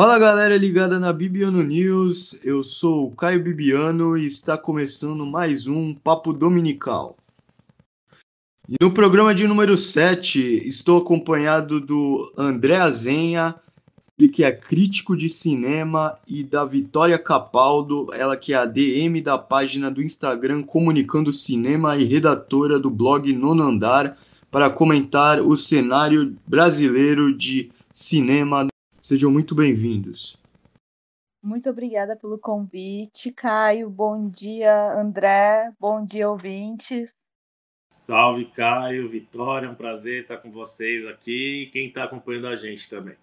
Fala galera ligada na Bibiano News, eu sou o Caio Bibiano e está começando mais um Papo Dominical. E no programa de número 7, estou acompanhado do André Azenha, que é crítico de cinema, e da Vitória Capaldo, ela que é a DM da página do Instagram Comunicando Cinema e redatora do blog Nono Andar, para comentar o cenário brasileiro de cinema Sejam muito bem-vindos. Muito obrigada pelo convite, Caio. Bom dia, André. Bom dia, ouvintes. Salve, Caio, Vitória. É um prazer estar com vocês aqui e quem está acompanhando a gente também.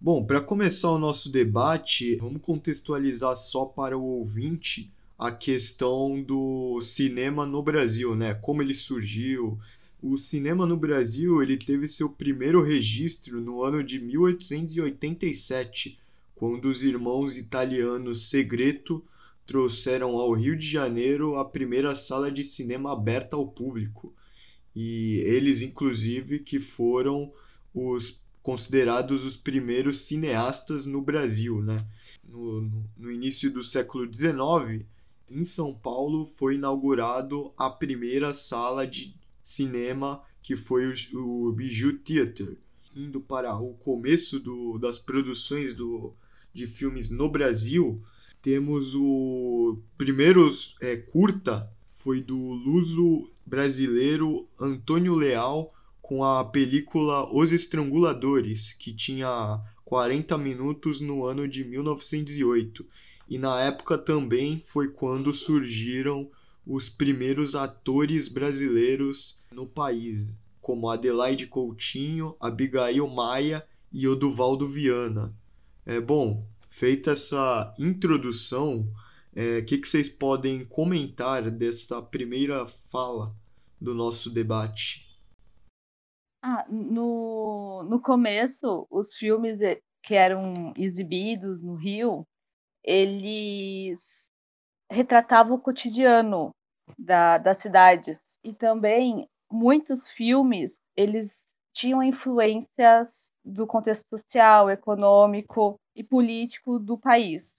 Bom, para começar o nosso debate, vamos contextualizar só para o ouvinte a questão do cinema no Brasil, né? Como ele surgiu, o cinema no Brasil ele teve seu primeiro registro no ano de 1887, quando os irmãos italianos Segreto trouxeram ao Rio de Janeiro a primeira sala de cinema aberta ao público. E eles, inclusive, que foram os considerados os primeiros cineastas no Brasil, né? No, no, início do século XIX, em São Paulo, foi inaugurado a primeira sala de cinema, que foi o, o Bijou Theater, indo para o começo do, das produções do, de filmes no Brasil, temos o primeiro é, curta foi do luso brasileiro Antônio Leal com a película Os Estranguladores, que tinha 40 minutos no ano de 1908. E na época também foi quando surgiram os primeiros atores brasileiros no país, como Adelaide Coutinho, Abigail Maia e Oduvaldo Viana. É bom, feita essa introdução, o é, que, que vocês podem comentar dessa primeira fala do nosso debate? Ah, no, no começo, os filmes que eram exibidos no Rio, eles retratava o cotidiano da, das cidades. E também muitos filmes, eles tinham influências do contexto social, econômico e político do país.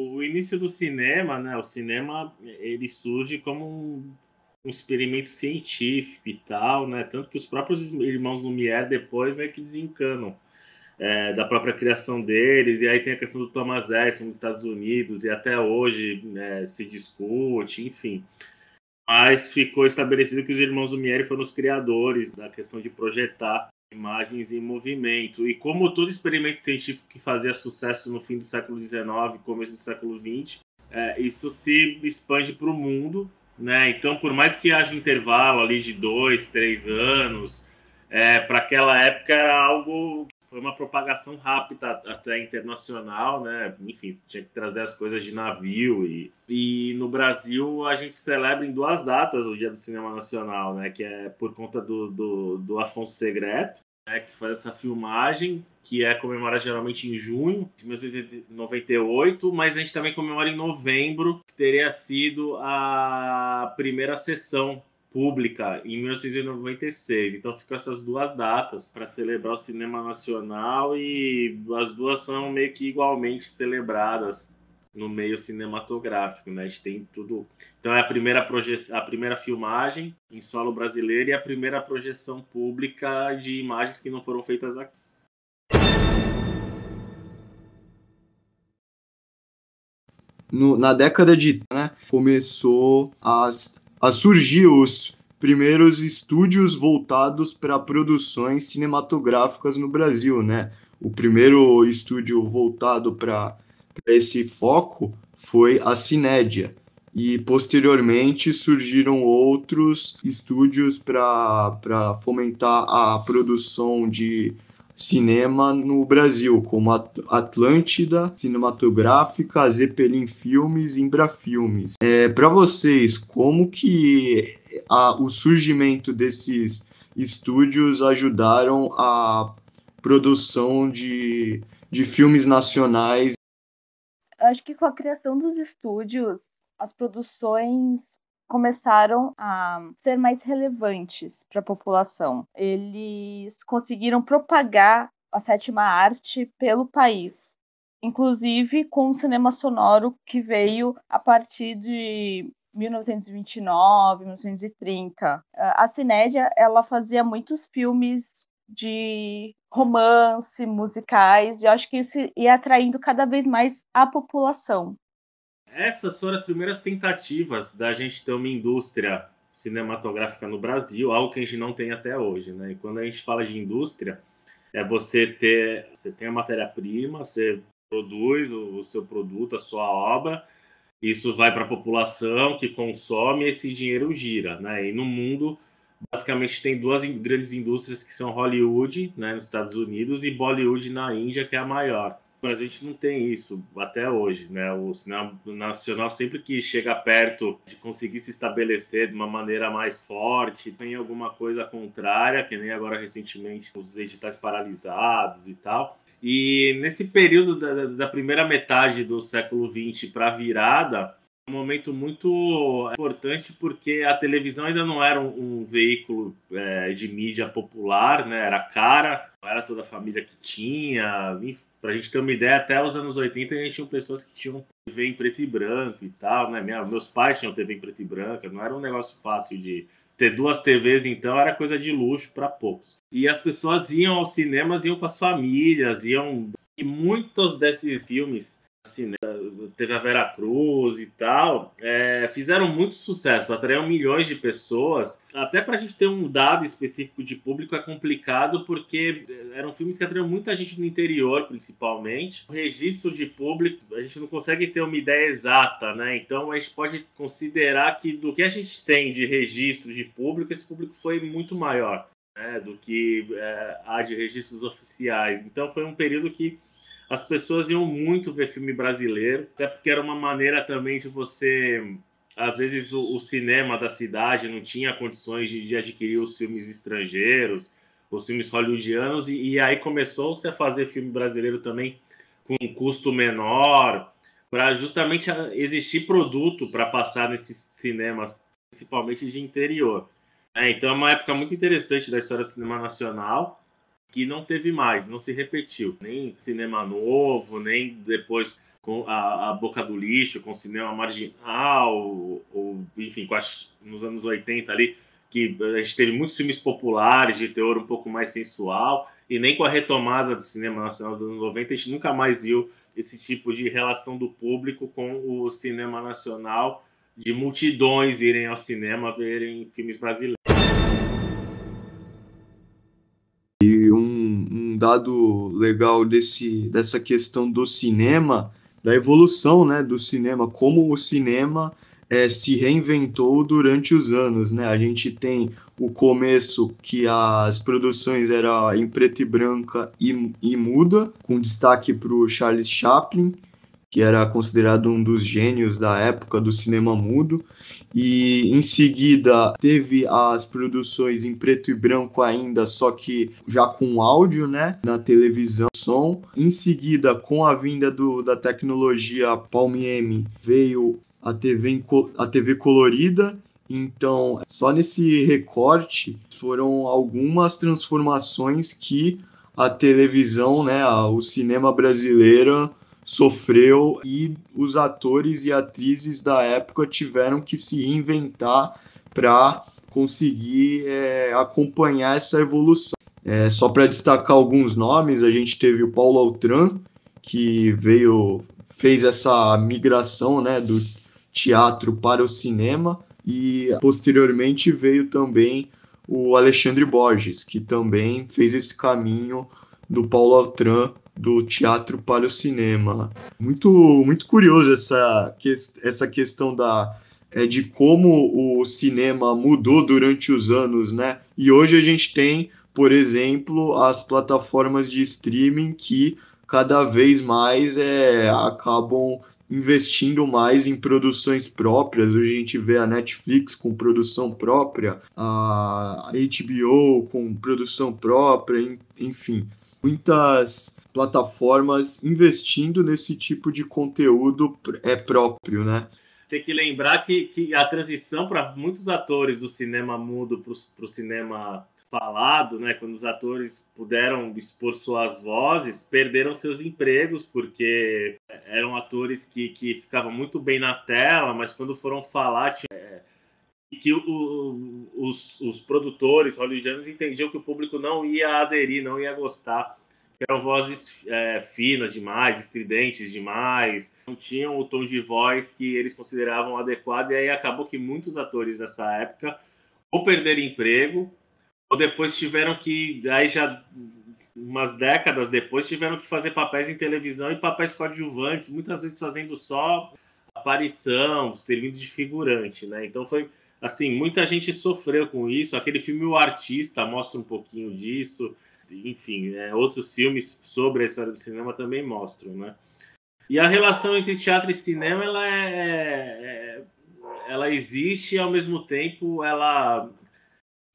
O início do cinema, né? O cinema ele surge como um, um experimento científico e tal, né? Tanto que os próprios irmãos Lumière depois meio que desencanam é, da própria criação deles, e aí tem a questão do Thomas Edison nos Estados Unidos, e até hoje né, se discute, enfim. Mas ficou estabelecido que os irmãos Lumière foram os criadores da questão de projetar imagens em movimento. E como todo experimento científico que fazia sucesso no fim do século XIX, começo do século XX, é, isso se expande para o mundo. Né? Então, por mais que haja intervalo ali de dois, três anos, é, para aquela época era algo foi uma propagação rápida até internacional, né? Enfim, tinha que trazer as coisas de navio e, e no Brasil a gente celebra em duas datas o Dia do Cinema Nacional, né? Que é por conta do, do, do Afonso Segreto, né? Que faz essa filmagem que é comemorada geralmente em junho de 1998, mas a gente também comemora em novembro, que teria sido a primeira sessão pública em 1996. Então ficam essas duas datas para celebrar o cinema nacional e as duas são meio que igualmente celebradas no meio cinematográfico, né? A gente tem tudo. Então é a primeira a primeira filmagem em solo brasileiro e a primeira projeção pública de imagens que não foram feitas aqui. No, na década de né, começou as a surgir os primeiros estúdios voltados para produções cinematográficas no Brasil, né? O primeiro estúdio voltado para esse foco foi a Cinédia. E posteriormente surgiram outros estúdios para fomentar a produção de cinema no Brasil, como Atlântida Cinematográfica, Zeppelin Filmes Imbra Filmes. É, Para vocês, como que a, o surgimento desses estúdios ajudaram a produção de, de filmes nacionais? Acho que com a criação dos estúdios, as produções começaram a ser mais relevantes para a população. Eles conseguiram propagar a sétima arte pelo país, inclusive com o cinema sonoro que veio a partir de 1929, 1930. A Cinédia, ela fazia muitos filmes de romance, musicais, e eu acho que isso ia atraindo cada vez mais a população. Essas foram as primeiras tentativas da gente ter uma indústria cinematográfica no Brasil, algo que a gente não tem até hoje, né? E quando a gente fala de indústria, é você ter, você tem a matéria-prima, você produz o, o seu produto, a sua obra, isso vai para a população que consome, esse dinheiro gira, né? E no mundo basicamente tem duas grandes indústrias que são Hollywood, né, nos Estados Unidos, e Bollywood na Índia, que é a maior. Mas a gente não tem isso até hoje, né? O cinema nacional sempre que chega perto de conseguir se estabelecer de uma maneira mais forte, tem alguma coisa contrária, que nem agora recentemente os editais paralisados e tal. E nesse período da, da primeira metade do século XX para a virada, um momento muito importante porque a televisão ainda não era um, um veículo é, de mídia popular, né? Era cara, não era toda a família que tinha. Para a gente ter uma ideia, até os anos 80 a gente tinha pessoas que tinham TV em preto e branco e tal, né? Minha, meus pais tinham TV em preto e branco, não era um negócio fácil de ter duas TVs, então era coisa de luxo para poucos. E as pessoas iam aos cinemas, iam com as famílias, iam. E muitos desses filmes assim, né? teve a Vera Cruz e tal, é, fizeram muito sucesso, atraíram milhões de pessoas. Até para a gente ter um dado específico de público é complicado, porque eram filmes que atraíram muita gente no interior, principalmente. O registro de público, a gente não consegue ter uma ideia exata, né? Então a gente pode considerar que do que a gente tem de registro de público, esse público foi muito maior. Né, do que é, há de registros oficiais. Então foi um período que as pessoas iam muito ver filme brasileiro, até porque era uma maneira também de você. Às vezes o, o cinema da cidade não tinha condições de, de, adquirir os filmes estrangeiros, os filmes hollywoodianos, e, e aí começou-se a fazer filme brasileiro também com um custo menor, para justamente existir produto para passar nesses cinemas, principalmente de interior. É, então é uma época muito interessante da história do cinema nacional que não teve mais, não se repetiu. Nem cinema novo, nem depois com a, a Boca do Lixo, com cinema marginal, ou, ou enfim, nos anos 80 ali, que a gente teve muitos filmes populares de teor um pouco mais sensual, e nem com a retomada do cinema nacional dos anos 90 a gente nunca mais viu esse tipo de relação do público com o cinema nacional, de multidões irem ao cinema verem filmes brasileiros. Dado legal desse, dessa questão do cinema, da evolução né, do cinema, como o cinema é, se reinventou durante os anos. Né? A gente tem o começo que as produções eram em preto e branca e, e muda, com destaque para o Charles Chaplin, que era considerado um dos gênios da época do cinema mudo. E em seguida teve as produções em preto e branco ainda, só que já com áudio, né, na televisão, som. Em seguida, com a vinda do, da tecnologia Palm M, veio a TV, a TV colorida. Então, só nesse recorte foram algumas transformações que a televisão, né, o cinema brasileiro sofreu e os atores e atrizes da época tiveram que se reinventar para conseguir é, acompanhar essa evolução. É, só para destacar alguns nomes, a gente teve o Paulo Altran, que veio fez essa migração né, do teatro para o cinema e posteriormente veio também o Alexandre Borges, que também fez esse caminho do Paulo Altran do teatro para o cinema. Muito, muito curioso essa, essa questão da, é, de como o cinema mudou durante os anos, né? E hoje a gente tem, por exemplo, as plataformas de streaming que cada vez mais é, acabam investindo mais em produções próprias. Hoje a gente vê a Netflix com produção própria, a HBO com produção própria, enfim, muitas plataformas investindo nesse tipo de conteúdo é próprio, né? tem que lembrar que, que a transição para muitos atores do cinema mudo para o cinema falado, né, quando os atores puderam expor suas vozes, perderam seus empregos porque eram atores que, que ficavam muito bem na tela, mas quando foram falar tinha, é, que o, os, os produtores hollywoodianos entendiam que o público não ia aderir, não ia gostar eram vozes é, finas demais, estridentes demais, não tinham o tom de voz que eles consideravam adequado, e aí acabou que muitos atores dessa época ou perderam emprego, ou depois tiveram que, aí já umas décadas depois, tiveram que fazer papéis em televisão e papéis coadjuvantes, muitas vezes fazendo só aparição, servindo de figurante, né? Então foi assim, muita gente sofreu com isso. Aquele filme O Artista mostra um pouquinho disso enfim, é, outros filmes sobre a história do cinema também mostram, né? E a relação entre teatro e cinema, ela é, é ela existe e ao mesmo tempo ela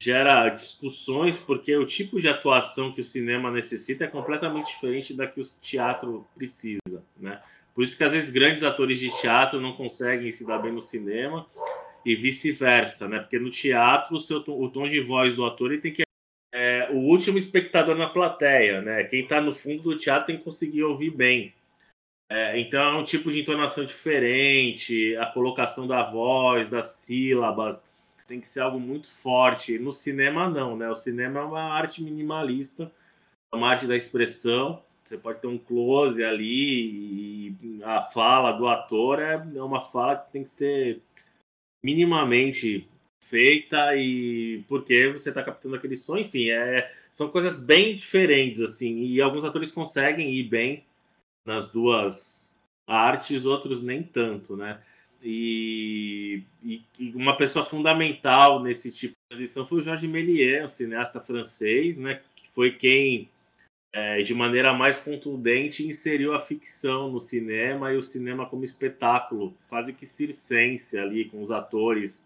gera discussões porque o tipo de atuação que o cinema necessita é completamente diferente da que o teatro precisa, né? Por isso que às vezes grandes atores de teatro não conseguem se dar bem no cinema e vice-versa, né? Porque no teatro o, seu, o tom de voz do ator ele tem que é, o último espectador na plateia, né? Quem está no fundo do teatro tem que conseguir ouvir bem. É, então é um tipo de entonação diferente, a colocação da voz, das sílabas, tem que ser algo muito forte. No cinema não, né? O cinema é uma arte minimalista, é uma arte da expressão. Você pode ter um close ali e a fala do ator é uma fala que tem que ser minimamente feita e porque você está captando aquele som, enfim, é, são coisas bem diferentes, assim, e alguns atores conseguem ir bem nas duas artes, outros nem tanto, né? E, e, e uma pessoa fundamental nesse tipo de transição foi o Georges Méliès, um cineasta francês, né? Que foi quem, é, de maneira mais contundente, inseriu a ficção no cinema e o cinema como espetáculo, quase que circense ali, com os atores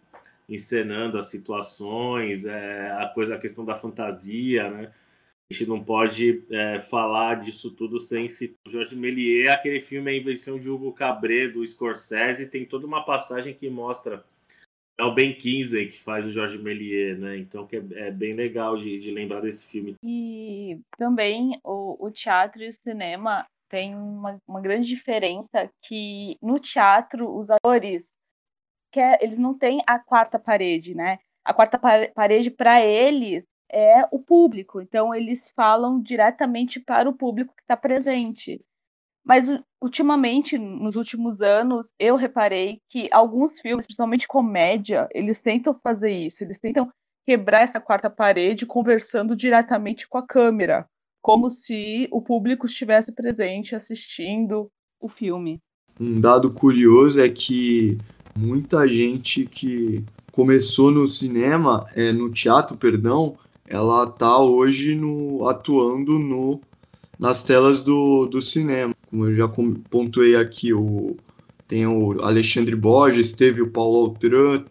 encenando as situações, é, a coisa, a questão da fantasia, né? A gente não pode é, falar disso tudo sem citar o Jorge Méliès, aquele filme A Invenção de Hugo Cabret, do Scorsese, tem toda uma passagem que mostra é o Ben Kingsley que faz o Jorge Méliès, né? Então que é, é bem legal de, de, lembrar desse filme. E também o, o teatro e o cinema tem uma, uma grande diferença que no teatro os atores que é, eles não têm a quarta parede, né? A quarta parede para eles é o público, então eles falam diretamente para o público que está presente. Mas ultimamente, nos últimos anos, eu reparei que alguns filmes, principalmente comédia, eles tentam fazer isso, eles tentam quebrar essa quarta parede conversando diretamente com a câmera, como se o público estivesse presente assistindo o filme. Um dado curioso é que muita gente que começou no cinema, é, no teatro, perdão, ela tá hoje no, atuando no, nas telas do, do cinema. Como eu já pontuei aqui, o, tem o Alexandre Borges, teve o Paulo Altran,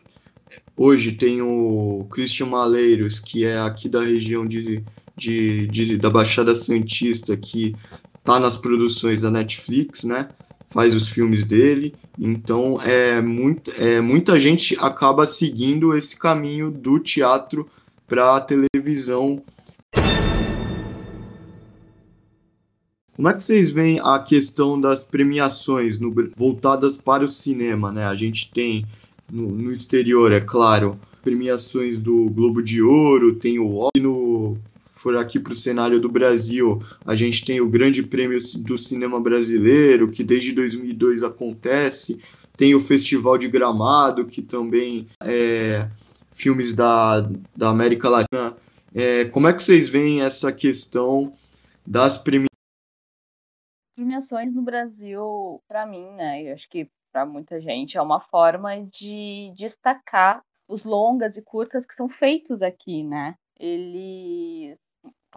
hoje tem o Christian Maleiros, que é aqui da região de, de, de da Baixada Santista, que tá nas produções da Netflix, né? faz os filmes dele. Então, é, muito, é, muita gente acaba seguindo esse caminho do teatro para a televisão. Como é que vocês veem a questão das premiações no, voltadas para o cinema? Né? A gente tem no, no exterior, é claro, premiações do Globo de Ouro, tem o no for aqui para o cenário do Brasil, a gente tem o Grande Prêmio do Cinema Brasileiro, que desde 2002 acontece, tem o Festival de Gramado, que também é filmes da, da América Latina. É, como é que vocês veem essa questão das premiações? Premiações no Brasil, para mim, né, eu acho que para muita gente, é uma forma de destacar os longas e curtas que são feitos aqui, né? Eles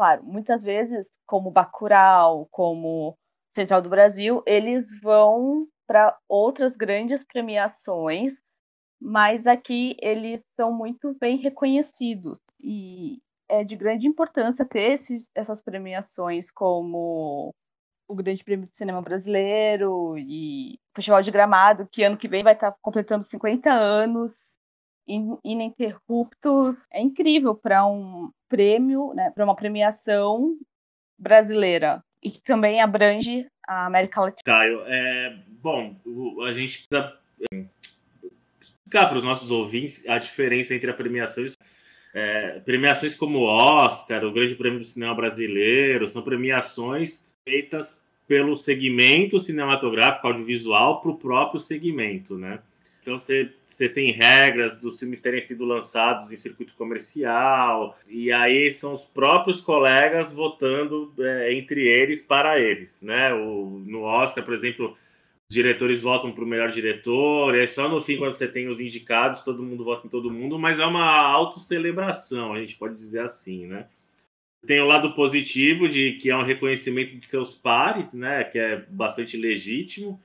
claro, muitas vezes, como Bacurau, como Central do Brasil, eles vão para outras grandes premiações, mas aqui eles são muito bem reconhecidos. E é de grande importância ter esses, essas premiações como o Grande Prêmio de Cinema Brasileiro e Festival de Gramado, que ano que vem vai estar completando 50 anos, ininterruptos. É incrível para um prêmio, né, para uma premiação brasileira e que também abrange a América Latina. Caio, é, bom, a gente precisa é, explicar para os nossos ouvintes a diferença entre a premiação e é, premiações como o Oscar, o Grande Prêmio do Cinema Brasileiro, são premiações feitas pelo segmento cinematográfico audiovisual para o próprio segmento, né? Então você você tem regras dos filmes terem sido lançados em circuito comercial, e aí são os próprios colegas votando é, entre eles para eles, né? O, no Oscar, por exemplo, os diretores votam para o melhor diretor, e aí só no fim, quando você tem os indicados, todo mundo vota em todo mundo, mas é uma autocelebração, a gente pode dizer assim, né? Tem o lado positivo de que é um reconhecimento de seus pares, né? Que é bastante legítimo,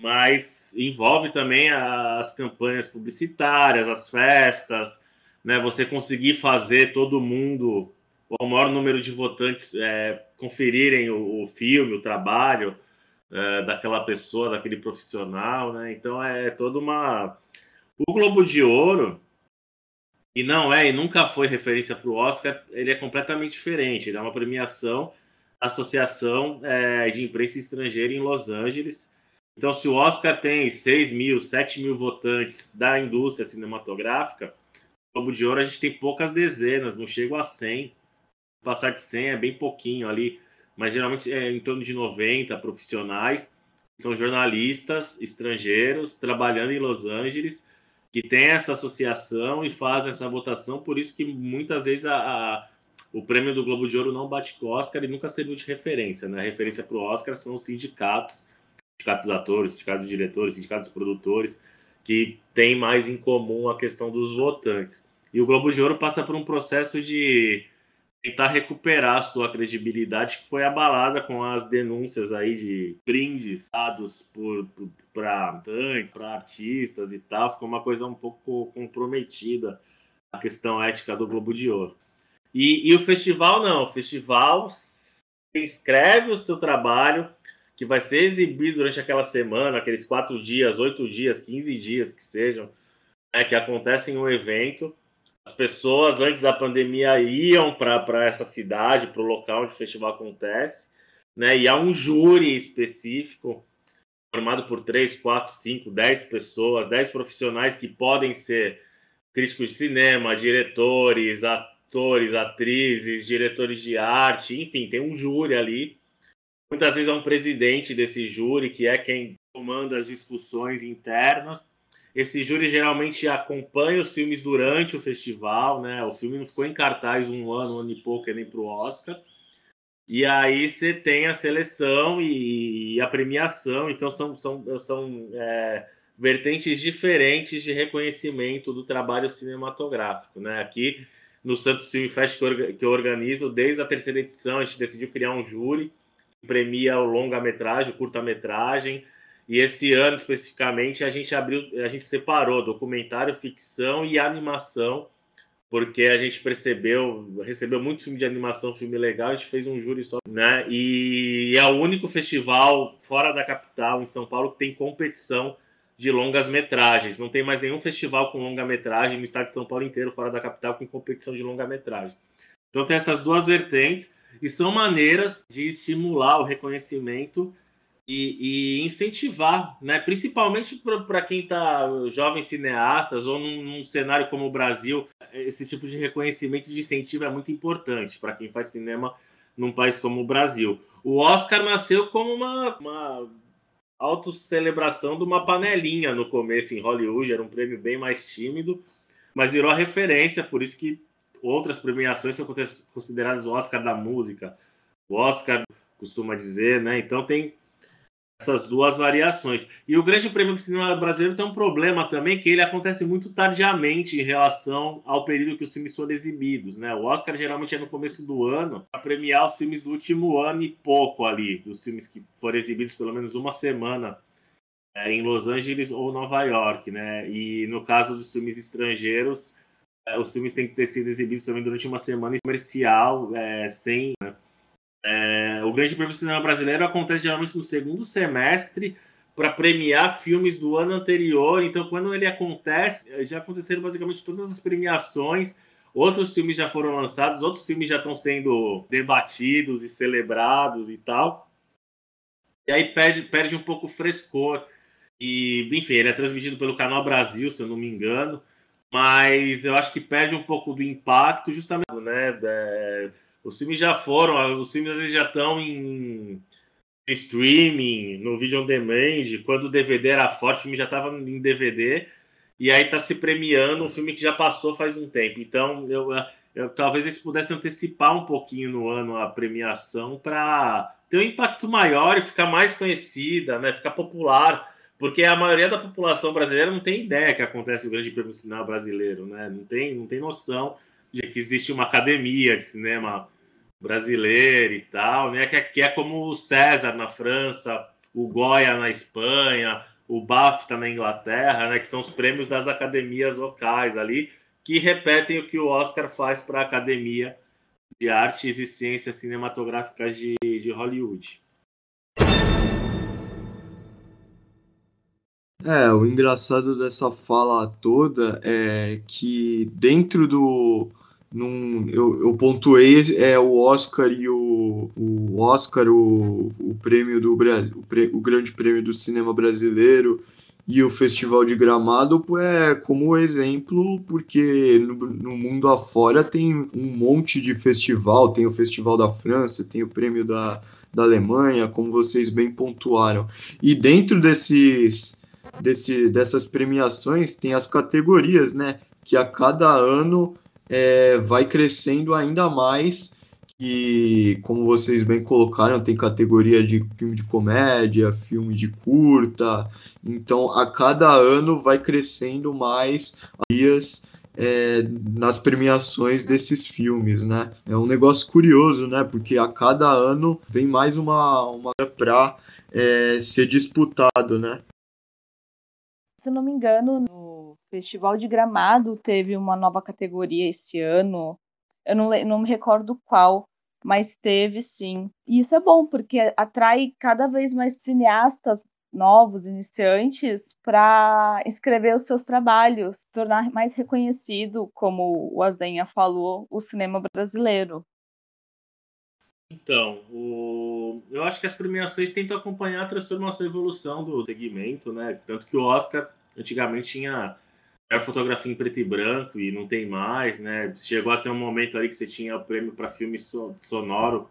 mas envolve também as campanhas publicitárias, as festas, né? Você conseguir fazer todo mundo, o maior número de votantes é, conferirem o, o, filme, o trabalho é, daquela pessoa, daquele profissional, né? Então é toda uma o Globo de Ouro e não é e nunca foi referência para o Oscar, ele é completamente diferente. Ele é uma premiação Associação é, de Imprensa Estrangeira em Los Angeles então, se o Oscar tem 6 mil, 7 mil votantes da indústria cinematográfica, o Globo de Ouro a gente tem poucas dezenas, não chega a 100. Passar de 100 é bem pouquinho ali, mas geralmente é em torno de 90 profissionais, são jornalistas estrangeiros trabalhando em Los Angeles, que tem essa associação e fazem essa votação, por isso que muitas vezes a, a o prêmio do Globo de Ouro não bate com o Oscar e nunca serviu de referência. Né? A referência para o Oscar são os sindicatos sindicato dos atores, sindicato dos diretores, sindicato dos produtores, que tem mais em comum a questão dos votantes. E o Globo de Ouro passa por um processo de tentar recuperar sua credibilidade que foi abalada com as denúncias aí de brindes dados por para para artistas e tal, ficou uma coisa um pouco comprometida a questão ética do Globo de Ouro. E, e o festival não, o festival inscreve o seu trabalho, que vai ser exibido durante aquela semana, aqueles quatro dias, oito dias, quinze dias que sejam, né, que acontecem um evento. As pessoas antes da pandemia iam para essa cidade, para o local onde o festival acontece, né, e há um júri específico formado por três, quatro, cinco, dez pessoas, dez profissionais que podem ser críticos de cinema, diretores, atores, atrizes, diretores de arte, enfim, tem um júri ali Muitas vezes é um presidente desse júri que é quem comanda as discussões internas. Esse júri geralmente acompanha os filmes durante o festival, né? O filme não ficou em cartaz um ano, um ano e pouco, nem para o Oscar. E aí você tem a seleção e, a premiação, então são, são, são é, vertentes diferentes de reconhecimento do trabalho cinematográfico. Né? Aqui no Santos Film Fest que eu organizo, desde a terceira edição, a gente decidiu criar um júri premia o longa-metragem, o curta-metragem. E esse ano especificamente a gente abriu, a gente separou documentário, ficção e animação, porque a gente percebeu, recebeu muito filme de animação, filme legal, a gente fez um júri só, né? E é o único festival fora da capital, em São Paulo, que tem competição de longas metragens. Não tem mais nenhum festival com longa metragem no estado de São Paulo inteiro, fora da capital, com competição de longa metragem. Então tem essas duas vertentes e são maneiras de estimular o reconhecimento e, e incentivar, né? principalmente para quem está jovens cineastas ou num, num, cenário como o Brasil, esse tipo de reconhecimento de incentivo é muito importante para quem faz cinema num país como o Brasil. O Oscar nasceu como uma, uma autocelebração de uma panelinha no começo em Hollywood, era um prêmio bem mais tímido, mas virou a referência, por isso que outras premiações são consideradas o Oscar da música, o Oscar costuma dizer, né? Então tem essas duas variações. E o Grande Prêmio do Cinema Brasileiro tem um problema também, que ele acontece muito tardiamente em relação ao período que os filmes foram exibidos, né? O Oscar geralmente é no começo do ano, para premiar os filmes do último ano e pouco ali, os filmes que foram exibidos pelo menos uma semana é, em Los Angeles ou Nova York, né? E no caso dos filmes estrangeiros, os filmes têm que ter sido exibidos também durante uma semana comercial, é, sem. Né? É, o Grande Prêmio do Cinema Brasileiro acontece geralmente no segundo semestre, para premiar filmes do ano anterior. Então, quando ele acontece, eh, já aconteceram basicamente todas as premiações. Outros filmes já foram lançados, outros filmes já estão sendo debatidos e celebrados e tal. E aí perde, perde um pouco o frescor. E, enfim, ele é transmitido pelo Canal Brasil, se eu não me engano. Mas eu acho que perde um pouco do impacto, justamente, né? É, os filmes já foram, os filmes às vezes já estão em streaming, no vídeo on demand, quando o DVD era forte, o filme já estava em DVD, e aí está se premiando um filme que já passou faz um tempo. Então, eu, eu talvez eles pudessem antecipar um pouquinho no ano a premiação para ter um impacto maior e ficar mais conhecida, né? ficar popular, porque a maioria da população brasileira não tem ideia que acontece o Grande Prêmio de Cinema Brasileiro, né? não, tem, não tem noção de que existe uma academia de cinema brasileiro e tal, né? Que é, que é como o César na França, o Goya na Espanha, o BAFTA na Inglaterra, né? Que são os prêmios das academias locais ali, que repetem o que o Oscar faz para a Academia de Artes e Ciências Cinematográficas de, de Hollywood. É, o engraçado dessa fala toda é que dentro do, num, eu, eu pontuei é, o Oscar e o, o Oscar, o, o prêmio do Brasil, o, o grande prêmio do cinema brasileiro e o Festival de Gramado é como exemplo, porque no, no, mundo afora tem um monte de festival, tem o Festival da França, tem o prêmio da, da Alemanha, como vocês bem pontuaram. E dentro desses, desse, dessas premiações tem as categorias, né? Que a cada ano é, vai crescendo ainda mais. E, como vocês bem colocaram, tem categoria de filme de comédia, filme de curta. Então, a cada ano vai crescendo mais dias é, nas premiações desses filmes, né? É um negócio curioso, né? Porque a cada ano vem mais uma, uma para é, ser disputado, né? Se não me engano, no Festival de Gramado teve uma nova categoria esse ano. Eu não, não me recordo qual, mas teve sim. E isso é bom, porque atrai cada vez mais cineastas novos, iniciantes, para escrever os seus trabalhos, tornar mais reconhecido, como o Azenha falou, o cinema brasileiro. Então, o... eu acho que as premiações tentam acompanhar a transformação e evolução do segmento, né? Tanto que o Oscar antigamente tinha é fotografia em preto e branco e não tem mais, né? Chegou até um momento ali que você tinha o prêmio para filme sonoro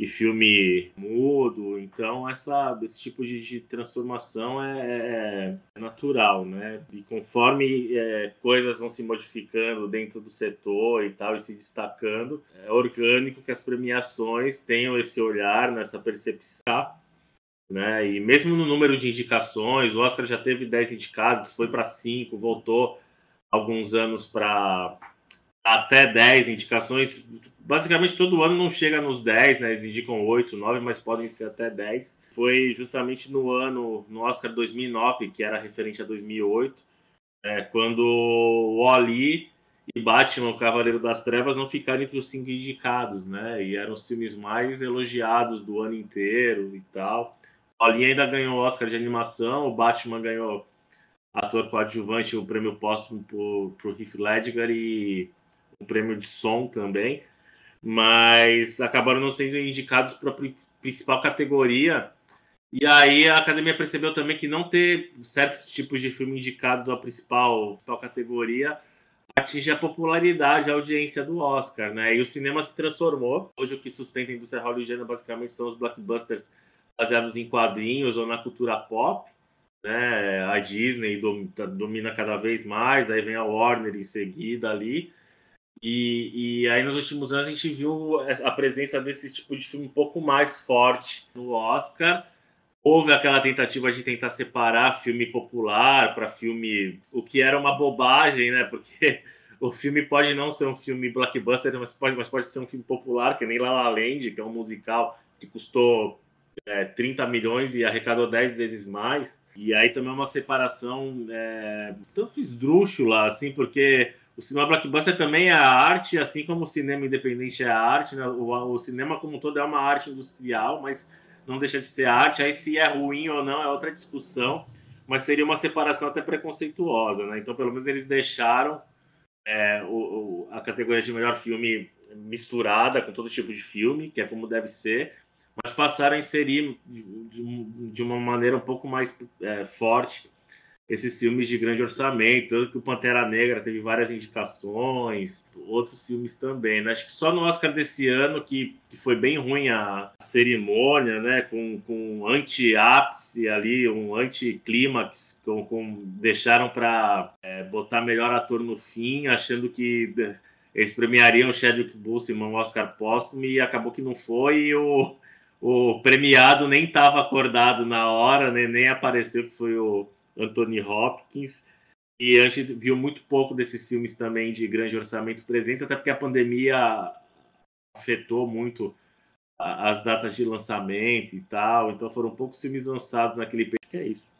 e filme mudo, então essa, esse tipo de, de transformação é, é, é, natural, né? E conforme é, coisas vão se modificando dentro do setor e tal, e se destacando, é orgânico que as premiações tenham esse olhar, nessa percepção né? E mesmo no número de indicações, o Oscar já teve 10 indicados, foi para 5, voltou alguns anos para até 10 indicações. Basicamente todo ano não chega nos 10, né? Eles indicam 8, 9, mas podem ser até 10. Foi justamente no ano, no Oscar 2009, que era referente a 2008, é, quando o Oli e Batman, o Cavaleiro das Trevas, não ficaram entre os cinco indicados, né? E eram os filmes mais elogiados do ano inteiro e tal. Paulinho ainda ganhou o Oscar de animação, o Batman ganhou ator coadjuvante, o prêmio póstumo por, por Heath Ledger e o prêmio de som também, mas acabaram não sendo indicados para a principal categoria. E aí a academia percebeu também que não ter certos tipos de filme indicados à principal, principal categoria atinge a popularidade, a audiência do Oscar, né? E o cinema se transformou. Hoje o que sustenta a indústria hollywoodiana basicamente são os blockbusters baseados em quadrinhos ou na cultura pop. Né? A Disney domina cada vez mais, aí vem a Warner em seguida ali. E, e, aí nos últimos anos a gente viu a presença desse tipo de filme um pouco mais forte no Oscar. Houve aquela tentativa de tentar separar filme popular para filme, o que era uma bobagem, né? Porque o filme pode não ser um filme blockbuster, mas pode, mas pode ser um filme popular, que nem La La Land, que é um musical que custou é, 30 milhões e arrecadou 10 vezes mais. E aí também é uma separação é, tanto esdrúxula, assim, porque o cinema blockbuster também é a arte, assim como o cinema independente é a arte, né? o, o, cinema como um todo é uma arte industrial, mas não deixa de ser arte. Aí se é ruim ou não é outra discussão, mas seria uma separação até preconceituosa, né? Então, pelo menos eles deixaram é, o, o, a categoria de melhor filme misturada com todo tipo de filme, que é como deve ser, mas passaram a inserir de, de uma maneira um pouco mais é, forte esses filmes de grande orçamento, tanto que o Pantera Negra teve várias indicações, outros filmes também. Né? Acho que só no Oscar desse ano que, que foi bem ruim a cerimônia, né? Com, com anti-ápice ali, um anti-clímax, com, com, deixaram para é, botar melhor ator no fim, achando que eles premiariam o Chadwick Boseman um Oscar póstumo e acabou que não foi e o, o premiado nem estava acordado na hora, né? nem apareceu que foi o Anthony Hopkins. E a gente viu muito pouco desses filmes também de grande orçamento presentes, até porque a pandemia afetou muito as datas de lançamento e tal. Então foram poucos filmes lançados naquele período, que é isso.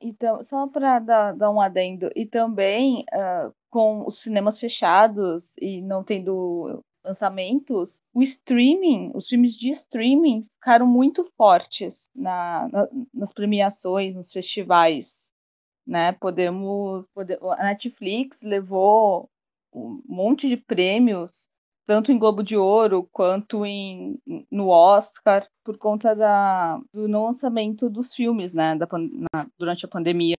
Então, só para dar, dar, um adendo, e também uh, com os cinemas fechados e não tendo lançamentos, o streaming, os filmes de streaming ficaram muito fortes na, na, nas premiações, nos festivais, né? Podemos, pode, a Netflix levou um monte de prêmios, tanto em Globo de Ouro quanto em, no Oscar, por conta da, do não lançamento dos filmes, né? Da, na, durante a pandemia.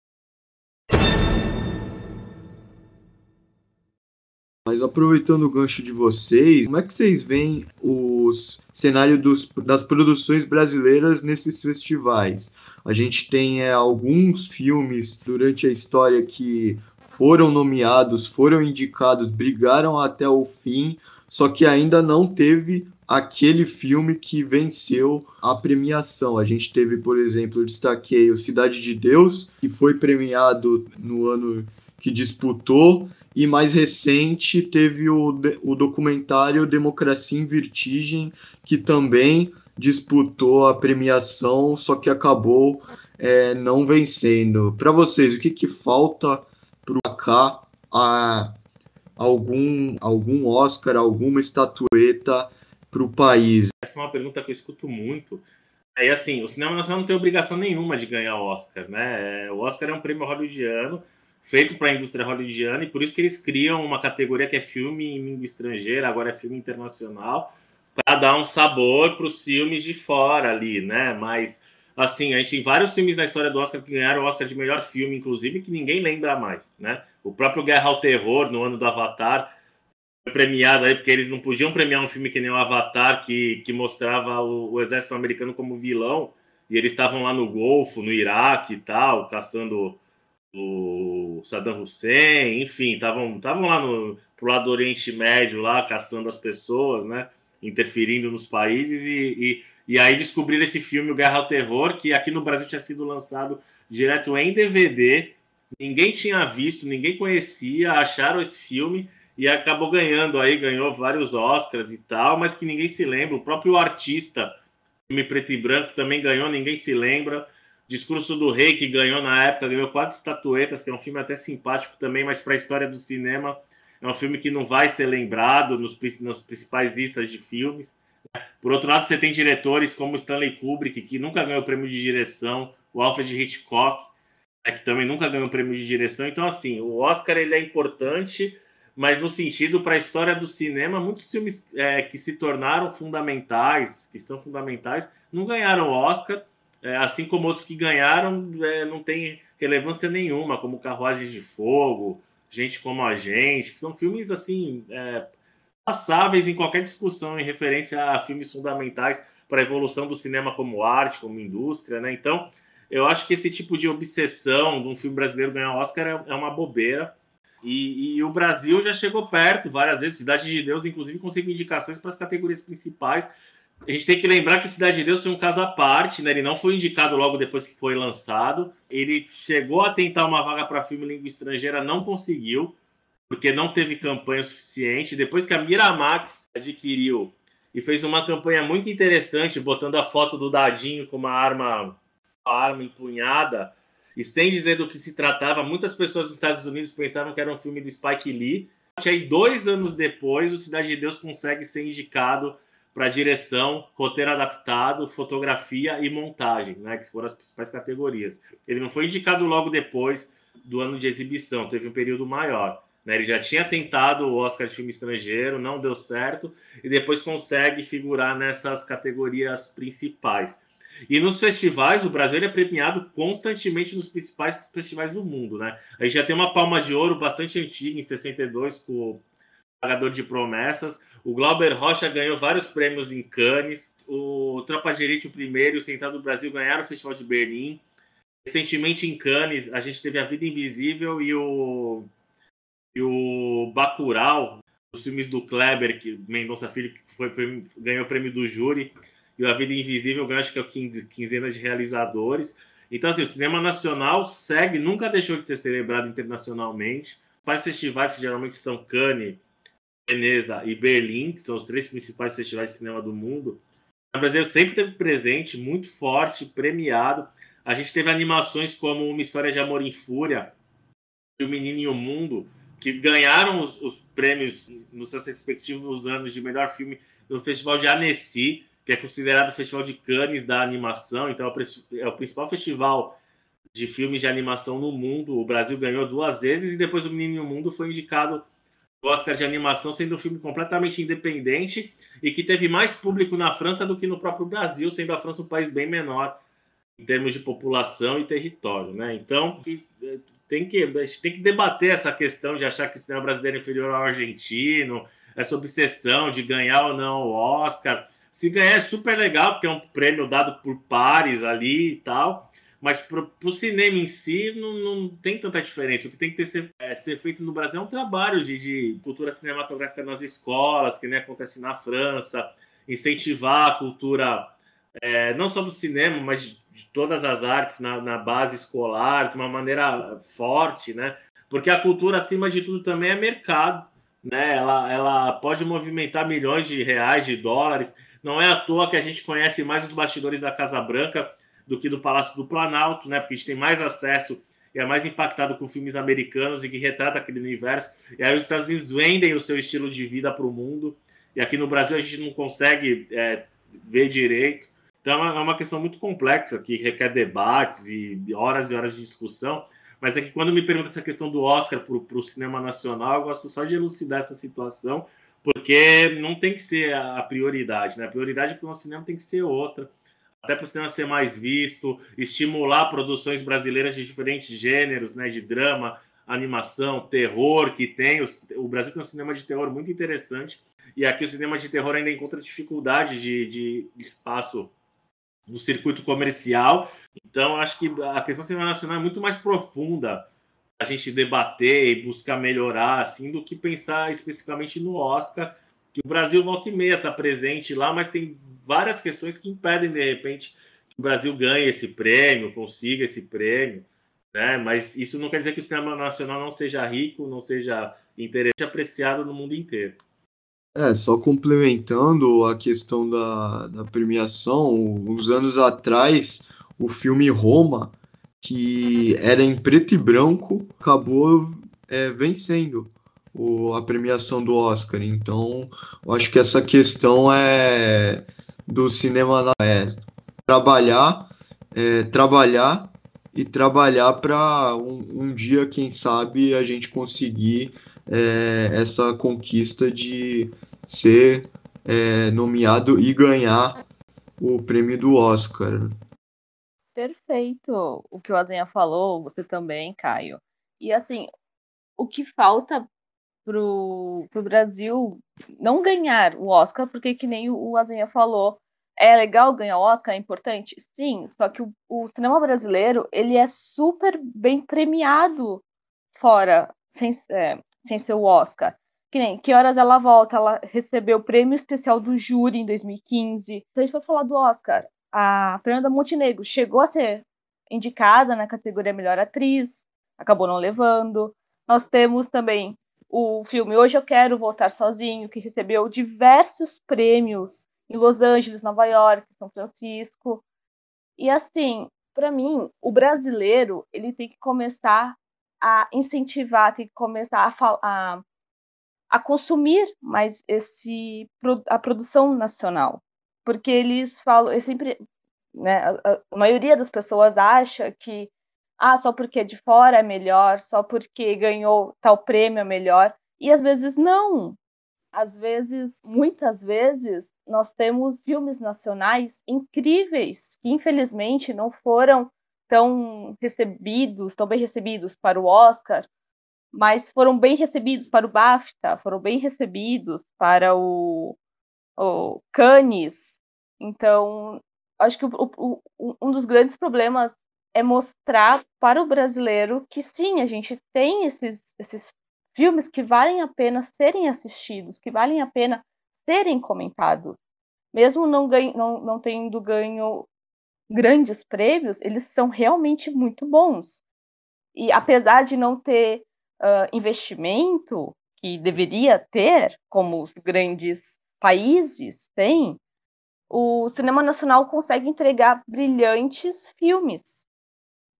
Mas aproveitando o gancho de vocês, como é que vocês veem o cenário dos, das produções brasileiras nesses festivais? A gente tem é, alguns filmes durante a história que foram nomeados, foram indicados, brigaram até o fim, só que ainda não teve aquele filme que venceu a premiação. A gente teve, por exemplo, destaquei o Cidade de Deus, que foi premiado no ano que disputou, e mais recente teve o, o documentário Democracia em Vertigem, que também disputou a premiação, só que acabou é, não vencendo. Para vocês, o que, que falta para cá a algum, algum Oscar, alguma estatueta para o país? Essa é uma pergunta que eu escuto muito. É assim, o cinema nacional não tem obrigação nenhuma de ganhar o Oscar, né? É, o Oscar é um prêmio hollywoodiano feito para a indústria hollywoodiana e por isso que eles criam uma categoria que é filme em língua estrangeira, agora é filme internacional, para dar um sabor para os filmes de fora ali, né? Mas assim, a gente tem vários filmes na história do Oscar que ganharam o Oscar de melhor filme, inclusive, que ninguém lembra mais, né? O próprio Guerra ao Terror, no ano do Avatar, foi premiado aí, porque eles não podiam premiar um filme que nem o Avatar, que, que mostrava o, o exército americano como vilão, e eles estavam lá no Golfo, no Iraque e tal, caçando o Saddam Hussein, enfim, estavam lá no pro lado do Oriente Médio, lá caçando as pessoas, né? Interferindo nos países e, e, e aí descobriram esse filme, o Guerra ao Terror, que aqui no Brasil tinha sido lançado direto em DVD. Ninguém tinha visto, ninguém conhecia, acharam esse filme e acabou ganhando aí, ganhou vários Oscars e tal, mas que ninguém se lembra. O próprio artista, filme preto e branco, também ganhou, ninguém se lembra. Discurso do Rei, que ganhou na época, ganhou quatro estatuetas, que é um filme até simpático também, mas para a história do cinema é um filme que não vai ser lembrado nos, nos principais listas de filmes. Né? Por outro lado, você tem diretores como Stanley Kubrick, que nunca ganhou o prêmio de direção, o Alfred Hitchcock, né, que também nunca ganhou o prêmio de direção. Então, assim, o Oscar ele é importante, mas no sentido para a história do cinema, muitos filmes é, que se tornaram fundamentais, que são fundamentais, não ganharam Oscar é, assim como outros que ganharam, é, não tem relevância nenhuma, como Carruagens de Fogo, Gente como a Gente, que são filmes assim é, passáveis em qualquer discussão em referência a filmes fundamentais para a evolução do cinema como arte, como indústria, né? Então, eu acho que esse tipo de obsessão de um filme brasileiro ganhar Oscar é, é uma bobeira. E, e, o Brasil já chegou perto várias vezes. Cidade de Deus, inclusive, conseguiu indicações para as categorias principais a gente tem que lembrar que Cidade de Deus foi um caso à parte, né? Ele não foi indicado logo depois que foi lançado. Ele chegou a tentar uma vaga para filme língua estrangeira, não conseguiu, porque não teve campanha suficiente. Depois que a Miramax adquiriu e fez uma campanha muito interessante, botando a foto do Dadinho com uma arma, uma arma empunhada, e sem dizer do que se tratava, muitas pessoas nos Estados Unidos pensavam que era um filme do Spike Lee. E aí, dois anos depois, o Cidade de Deus consegue ser indicado para direção, roteiro adaptado, fotografia e montagem, né, que foram as principais categorias. Ele não foi indicado logo depois do ano de exibição, teve um período maior. Né? Ele já tinha tentado o Oscar de filme estrangeiro, não deu certo, e depois consegue figurar nessas categorias principais. E nos festivais, o Brasil é premiado constantemente nos principais festivais do mundo, né? A gente já tem uma palma de ouro bastante antiga, em 62, com o Pagador de Promessas. O Glauber Rocha ganhou vários prêmios em Cannes. O Tropa Elite, o primeiro, e o Central do Brasil ganharam o Festival de Berlim. Recentemente em Cannes, a gente teve A Vida Invisível e o, e o Bacurau, os filmes do Kleber, que Mendonça Filho foi, ganhou o prêmio do júri e A Vida Invisível ganhou, acho que é o quinzena de realizadores. Então, assim, o cinema nacional segue, nunca deixou de ser celebrado internacionalmente. Faz festivais que geralmente são Cannes, Veneza e Berlim, que são os três principais festivais de cinema do mundo. O Brasil sempre teve presente, muito forte, premiado. A gente teve animações como Uma História de Amor em Fúria e O Menino e o Mundo, que ganharam os, os prêmios nos seus respectivos anos de melhor filme no Festival de Annecy que é considerado o Festival de Cannes da animação, então é, é o principal festival de filmes de animação no mundo. O Brasil ganhou duas vezes e depois o Menino e o Mundo foi indicado Oscar de animação, sendo um filme completamente independente e que teve mais público na França do que no próprio Brasil, sendo a França um país bem menor em termos de população e território, né? Então é, tem que a gente tem que debater essa questão de achar que o cinema brasileiro é inferior ao argentino, essa obsessão de ganhar ou não o Oscar. Se ganhar é super legal, porque é um prêmio dado por pares ali e tal. Mas para o cinema em si não, não, tem tanta diferença. O que tem que ter, ser, é, ser feito no Brasil é um trabalho de, de, cultura cinematográfica nas escolas, que nem acontece na França, incentivar a cultura é, não só do cinema, mas de, de todas as artes na, na, base escolar, de uma maneira forte, né? Porque a cultura, acima de tudo, também é mercado, né? Ela, ela pode movimentar milhões de reais, de dólares. Não é à toa que a gente conhece mais os bastidores da Casa Branca do que do Palácio do Planalto, né? Porque a gente tem mais acesso e é mais impactado com filmes americanos e que retrata aquele universo. E aí os Estados Unidos vendem o seu estilo de vida para o mundo. E aqui no Brasil a gente não consegue é, ver direito. Então é uma questão muito complexa que requer debates e horas e horas de discussão. Mas é que quando me pergunta essa questão do Oscar para o cinema nacional, eu gosto só de elucidar essa situação porque não tem que ser a prioridade, né? A prioridade para o nosso cinema tem que ser outra, até para o cinema ser mais visto, estimular produções brasileiras de diferentes gêneros, né? De drama, animação, terror, que tem. O Brasil tem um cinema de terror muito interessante, e aqui o cinema de terror ainda encontra dificuldade de, de espaço no circuito comercial. Então, acho que a questão cinema nacional é muito mais profunda a gente debater e buscar melhorar, assim, do que pensar especificamente no Oscar, que o Brasil volta e meia está presente lá, mas tem várias questões que impedem, de repente, que o Brasil ganhe esse prêmio, consiga esse prêmio, né? Mas isso não quer dizer que o cinema nacional não seja rico, não seja interessante, apreciado no mundo inteiro. É, só complementando a questão da, da premiação, uns anos atrás, o filme Roma que era em preto e branco, acabou é, vencendo o, a premiação do Oscar. Então, eu acho que essa questão é do cinema é trabalhar, é, trabalhar e trabalhar para um, um, dia, quem sabe, a gente conseguir é, essa conquista de ser é, nomeado e ganhar o prêmio do Oscar. Perfeito. O que o Azenha falou, você também, Caio. E assim, o que falta pro, pro Brasil não ganhar o Oscar, porque que nem o Azenha falou, é legal ganhar o Oscar, é importante? Sim, só que o, o cinema brasileiro, ele é super bem premiado fora, sem, é, sem ser o Oscar. Que nem Que Horas Ela Volta, ela recebeu o prêmio especial do júri em 2015. Se a gente for falar do Oscar, a Fernanda Montenegro chegou a ser indicada na categoria Melhor Atriz, acabou não levando. Nós temos também o filme Hoje Eu Quero Voltar Sozinho, que recebeu diversos prêmios em Los Angeles, Nova York, São Francisco. E assim, para mim, o brasileiro ele tem que começar a incentivar, tem que começar a, a a consumir mais esse a produção nacional, porque eles falam, eu sempre, né, a, a maioria das pessoas acha que ah, só porque é de fora é melhor, só porque ganhou tal prêmio é melhor, e às vezes não. Às vezes, muitas vezes, nós temos filmes nacionais incríveis que infelizmente não foram tão recebidos, tão bem recebidos para o Oscar, mas foram bem recebidos para o BAFTA, foram bem recebidos para o, o Cannes. Então, acho que o, o, um dos grandes problemas é mostrar para o brasileiro que sim, a gente tem esses, esses filmes que valem a pena serem assistidos, que valem a pena serem comentados. Mesmo não, ganho, não, não tendo ganho grandes prêmios, eles são realmente muito bons. E apesar de não ter uh, investimento que deveria ter, como os grandes países têm, o cinema nacional consegue entregar brilhantes filmes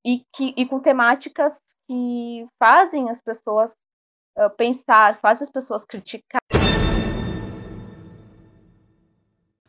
e, que, e com temáticas que fazem as pessoas uh, pensar, fazem as pessoas criticar.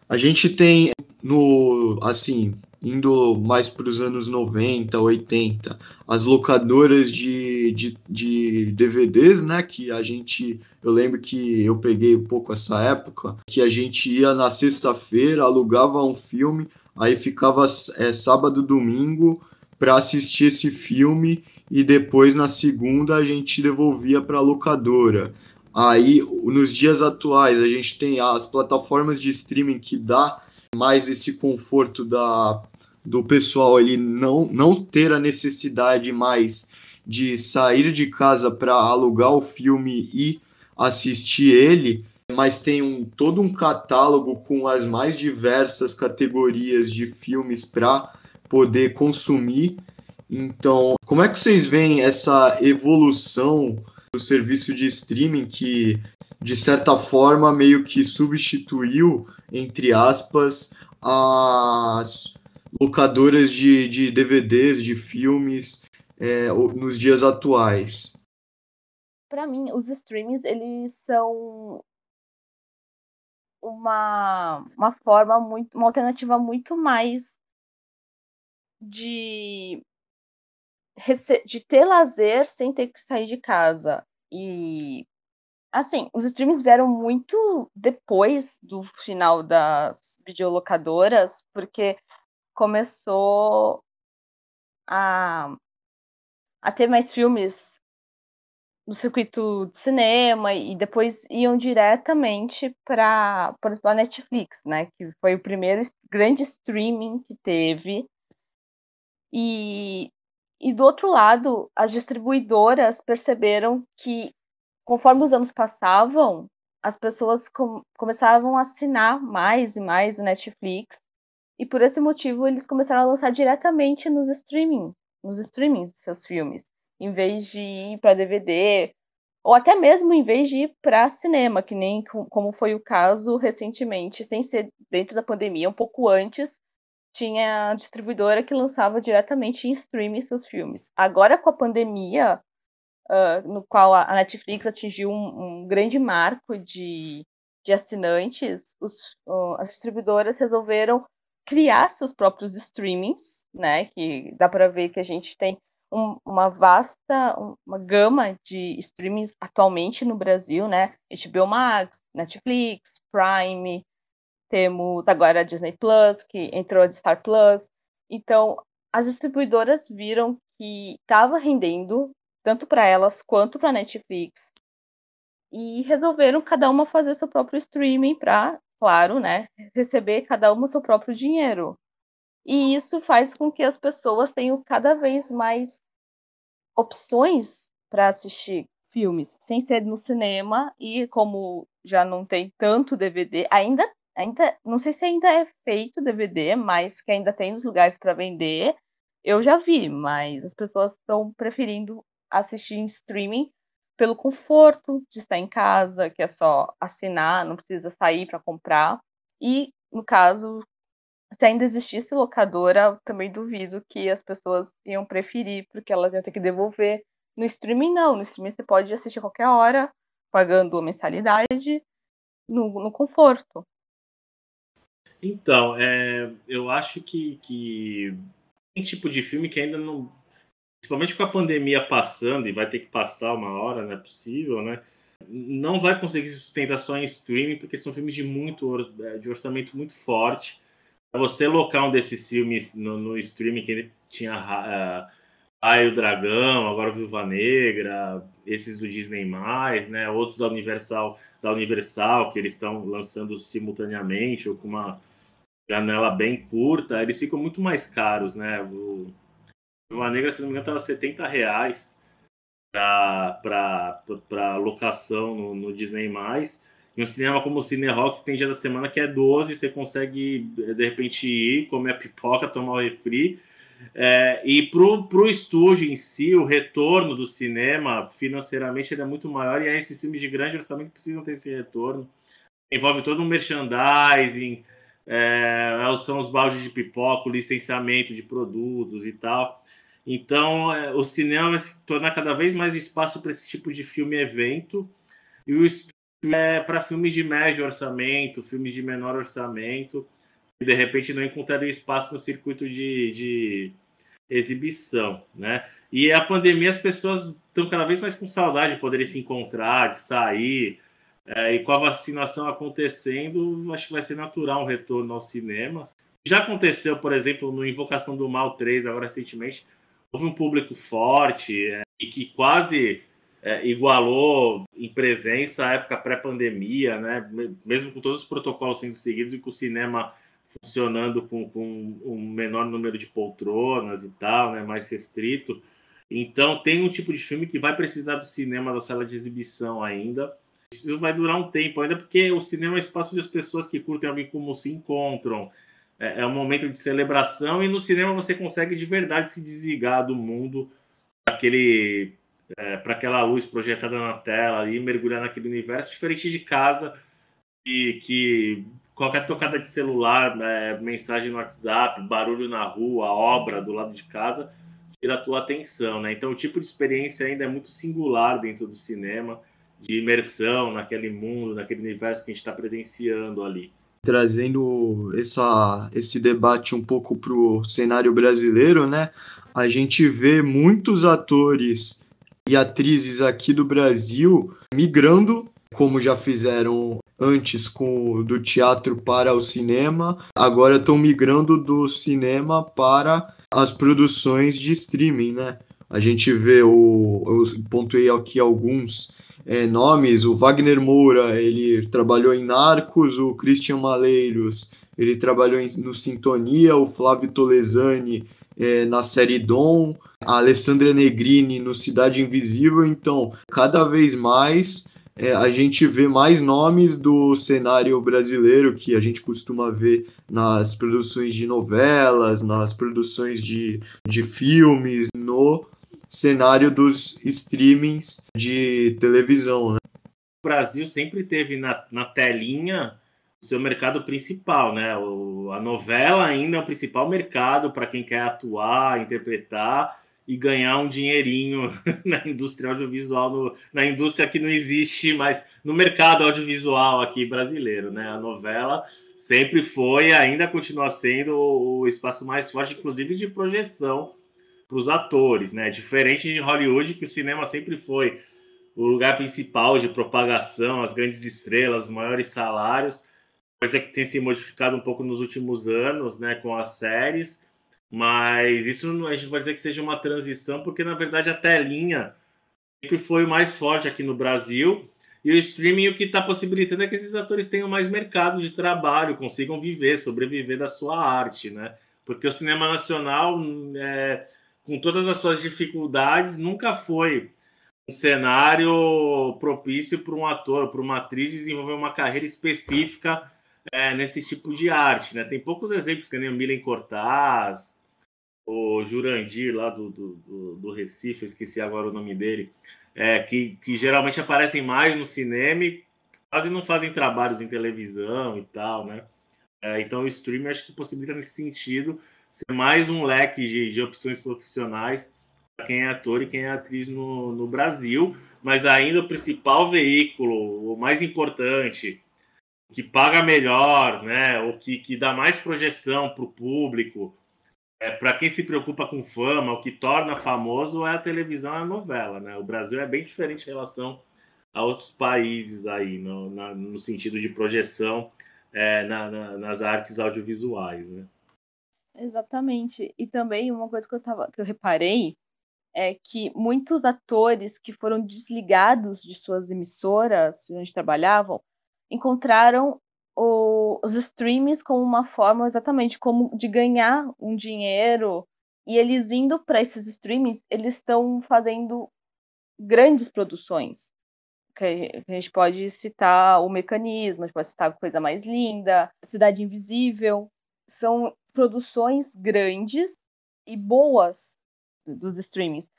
A gente tem no assim indo mais para os anos 90, 80, as locadoras de, de, de, DVDs, né? Que a gente. Eu lembro que eu peguei um pouco essa época, que a gente ia na sexta-feira, alugava um filme, aí ficava é, sábado, domingo para assistir esse filme e depois na segunda a gente devolvia para a locadora. Aí, nos dias atuais, a gente tem as plataformas de streaming que dá mais esse conforto da, do pessoal ele não, não ter a necessidade mais de sair de casa para alugar o filme e assistir ele, mas tem um, todo um catálogo com as mais diversas categorias de filmes para poder consumir. Então, como é que vocês veem essa evolução do serviço de streaming que, de certa forma, meio que substituiu, entre aspas, as locadoras de, de DVDs, de filmes é, nos dias atuais? Para mim, os streamings eles são uma, uma forma muito, uma alternativa muito mais de de ter lazer sem ter que sair de casa. E assim, os streams vieram muito depois do final das videolocadoras, porque começou a, a ter mais filmes no circuito de cinema e depois iam diretamente para, a Netflix, né, que foi o primeiro grande streaming que teve. E, e do outro lado, as distribuidoras perceberam que conforme os anos passavam, as pessoas com, começavam a assinar mais e mais Netflix e por esse motivo eles começaram a lançar diretamente nos streaming, nos streamings dos seus filmes, em vez de ir para DVD ou até mesmo em vez de ir para cinema, que nem como foi o caso recentemente, sem ser dentro da pandemia, um pouco antes, tinha a distribuidora que lançava diretamente em streaming seus filmes. Agora com a pandemia, uh, no qual a Netflix atingiu um, um grande marco de, de assinantes, os, uh, as distribuidoras resolveram criar seus próprios streamings, né? Que dá para ver que a gente tem um, uma vasta, uma gama de streamings atualmente no Brasil, né? HBO Max, Netflix, Prime, temos agora a Disney Plus, que entrou a Star Plus. Então, as distribuidoras viram que estava rendendo tanto para elas quanto para a Netflix e resolveram cada uma fazer seu próprio streaming para claro, né, receber cada uma seu próprio dinheiro. E isso faz com que as pessoas tenham cada vez mais opções para assistir filmes, sem ser no cinema e como já não tem tanto DVD, ainda ainda não sei se ainda é feito DVD, mas que ainda tem nos lugares para vender. Eu já vi, mas as pessoas estão preferindo assistir em streaming pelo conforto de estar em casa, que é só assinar, não precisa sair para comprar. E, no caso, se ainda existisse locadora, também duvido que as pessoas iam preferir, porque elas iam ter que devolver. No streaming, não. No streaming você pode assistir a qualquer hora, pagando mensalidade no, no conforto. Então, é, eu acho que, que tem tipo de filme que ainda não. Principalmente com a pandemia passando, e vai ter que passar uma hora, não é possível, né? Não vai conseguir sustentar só em streaming, porque são filmes de muito de orçamento muito forte. Para você locar um desses filmes no, no streaming que tinha uh, Ai o Dragão, agora Viúva Negra, esses do Disney+, né? Outros da Universal, da Universal que eles estão lançando simultaneamente ou com uma janela bem curta, eles ficam muito mais caros, né? O Viúva Negra, se não me engano, estava 70 reais para locação no, no Disney+. E um cinema como o Cine Rocks tem dia da semana que é 12, você consegue, de repente, ir, comer a pipoca, tomar o refri, é, e para o estúdio em si, o retorno do cinema financeiramente é muito maior, e aí esses filmes de grande orçamento precisam ter esse retorno. Envolve todo um merchandising, é, são os baldes de pipoca, o licenciamento de produtos e tal. Então, é, o cinema vai se tornar cada vez mais espaço para esse tipo de filme-evento, e o é para filmes de médio orçamento, filmes de menor orçamento e de repente não encontraria espaço no circuito de, de exibição, né? E a pandemia, as pessoas estão cada vez mais com saudade de poderem se encontrar, de sair. É, e com a vacinação acontecendo, acho que vai ser natural um retorno aos cinemas. Já aconteceu, por exemplo, no Invocação do Mal 3, agora recentemente, houve um público forte é, e que quase é, igualou em presença a época pré-pandemia, né? Mesmo com todos os protocolos sendo seguidos e com o cinema funcionando com, com um menor número de poltronas e tal, né, mais restrito. Então tem um tipo de filme que vai precisar do cinema da sala de exibição ainda. Isso vai durar um tempo ainda, porque o cinema é um espaço onde as pessoas que curtem alguém como se encontram. É, é um momento de celebração e no cinema você consegue de verdade se desligar do mundo aquele é, para aquela luz projetada na tela e mergulhar naquele universo diferente de casa que, que qualquer tocada de celular, né, mensagem no WhatsApp, barulho na rua, obra do lado de casa, tira a tua atenção, né? Então o tipo de experiência ainda é muito singular dentro do cinema, de imersão naquele mundo, naquele universo que a gente está presenciando ali. Trazendo essa, esse debate um pouco para o cenário brasileiro, né? A gente vê muitos atores e atrizes aqui do Brasil migrando, como já fizeram antes com do teatro para o cinema, agora estão migrando do cinema para as produções de streaming, né? A gente vê o eu pontuei aqui alguns é, nomes, o Wagner Moura, ele trabalhou em Narcos, o Christian Maleiros, ele trabalhou em, no Sintonia, o Flávio Tolesani é, na série Dom, a Alessandra Negrini no Cidade Invisível, então cada vez mais é, a gente vê mais nomes do cenário brasileiro que a gente costuma ver nas produções de novelas, nas produções de, de filmes, no cenário dos streamings de televisão. Né? O Brasil sempre teve na, na telinha o seu mercado principal, né? O, a novela ainda é o principal mercado para quem quer atuar, interpretar e ganhar um dinheirinho na indústria audiovisual, no, na indústria que não existe, mas no mercado audiovisual aqui brasileiro, né? A novela sempre foi e ainda continua sendo o espaço mais forte, inclusive de projeção para os atores, né? Diferente de Hollywood, que o cinema sempre foi o lugar principal de propagação, as grandes estrelas, os maiores salários, coisa que tem se modificado um pouco nos últimos anos, né? Com as séries mas isso a gente vai dizer que seja uma transição, porque na verdade a telinha sempre foi o mais forte aqui no Brasil. E o streaming o que está possibilitando é que esses atores tenham mais mercado de trabalho, consigam viver, sobreviver da sua arte, né? Porque o cinema nacional, é, com todas as suas dificuldades, nunca foi um cenário propício para um ator, para uma atriz desenvolver uma carreira específica é, nesse tipo de arte, né? Tem poucos exemplos, que nem o Milen Cortaz, o Jurandir lá do, do, do, Recife, esqueci agora o nome dele, é, que, que geralmente aparecem mais no cinema e quase não fazem trabalhos em televisão e tal, né? É, então o streaming acho que possibilita nesse sentido ser mais um leque de, de opções profissionais quem é ator e quem é atriz no, no Brasil, mas ainda o principal veículo, o mais importante, que paga melhor, né, o que, que dá mais projeção para o público, é, para quem se preocupa com fama, o que torna famoso é a televisão e a novela. Né? O Brasil é bem diferente em relação a outros países aí, no, na, no sentido de projeção é, na, na, nas artes audiovisuais. Né? Exatamente. E também uma coisa que eu, tava, que eu reparei é que muitos atores que foram desligados de suas emissoras onde trabalhavam encontraram o, os streams como uma forma exatamente como de ganhar um dinheiro. E eles indo para esses streamings eles estão fazendo grandes produções. Que a gente pode citar o mecanismo a gente pode citar coisa mais linda cidade invisível. São produções grandes e boas dos streamings.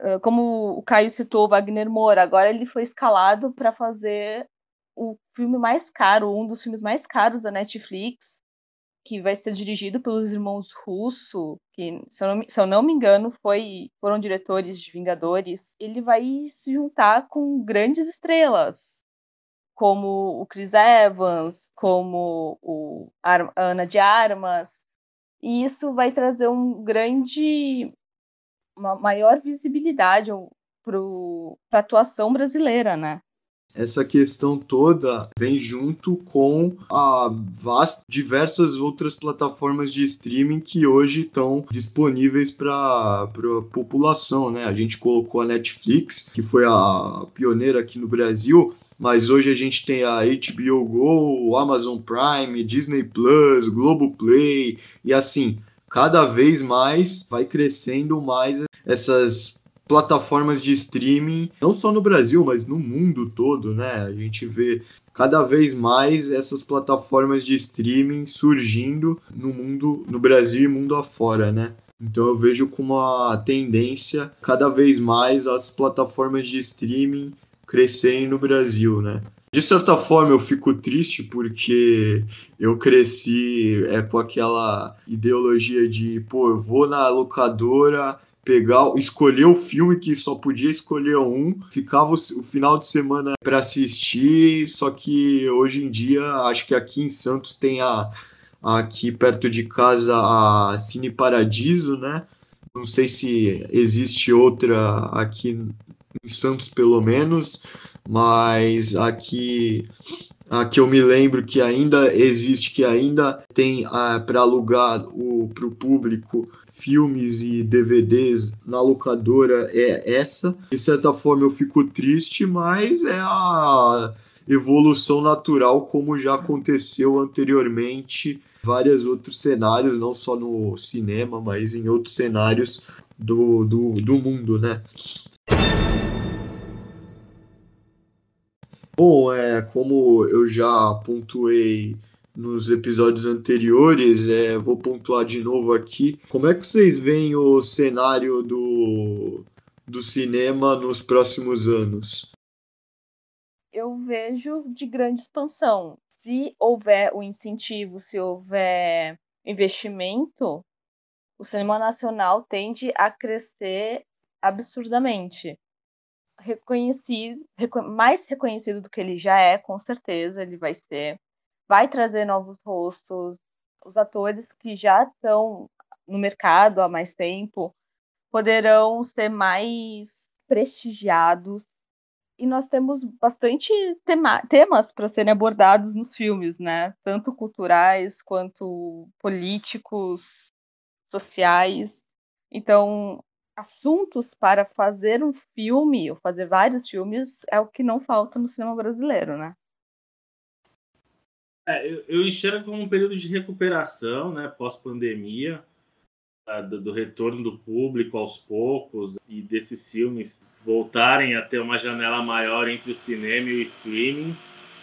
Ah, como o Caio citou, Wagner Moura, agora ele foi escalado para fazer o filme mais caro, um dos filmes mais caros da Netflix, que vai ser dirigido pelos irmãos Russo, que, se eu não, se eu não me engano, foi, foram diretores de Vingadores. Ele vai se juntar com grandes estrelas, como o Chris Evans, como o Ar Ana de Armas, e isso vai trazer um grande uma maior visibilidade para a atuação brasileira, né? Essa questão toda vem junto com a vast, diversas outras plataformas de streaming que hoje estão disponíveis para a população, né? A gente colocou a Netflix, que foi a pioneira aqui no Brasil, mas hoje a gente tem a HBO Go, Amazon Prime, Disney Plus, Globoplay e assim, cada vez mais vai crescendo mais essas plataformas de streaming, não só no Brasil, mas no mundo todo, né? A gente vê cada vez mais essas plataformas de streaming surgindo no mundo, no Brasil e mundo afora, né? Então eu vejo como uma tendência cada vez mais as plataformas de streaming crescerem no Brasil, né? De certa forma eu fico triste porque eu cresci é, com aquela ideologia de, pô, eu vou na locadora pegar, escolher o filme que só podia escolher um, ficava o, final de semana para assistir, só que hoje em dia acho que aqui em Santos tem a aqui perto de casa a Cine Paradiso, né? Não sei se existe outra aqui em Santos pelo menos, mas aqui aqui eu me lembro que ainda existe, que ainda tem ah, para alugar para o público filmes e DVDs na locadora é essa. De certa forma eu fico triste, mas é a evolução natural como já aconteceu anteriormente vários outros cenários, não só no cinema, mas em outros cenários do, do, do mundo, né? Bom, é, como eu já pontuei nos episódios anteriores, é, vou pontuar de novo aqui. Como é que vocês veem o cenário do, do cinema nos próximos anos? Eu vejo de grande expansão. Se houver o incentivo, se houver investimento, o cinema nacional tende a crescer absurdamente reconhecido, mais reconhecido do que ele já é, com certeza ele vai ser. Vai trazer novos rostos. Os atores que já estão no mercado há mais tempo poderão ser mais prestigiados. E nós temos bastante tema temas para serem abordados nos filmes, né? Tanto culturais quanto políticos, sociais. Então, assuntos para fazer um filme, ou fazer vários filmes, é o que não falta no cinema brasileiro, né? É, eu, eu enxergo como um período de recuperação, né, pós-pandemia, do, do, retorno do público aos poucos e desses filmes voltarem a ter uma janela maior entre o cinema e o streaming.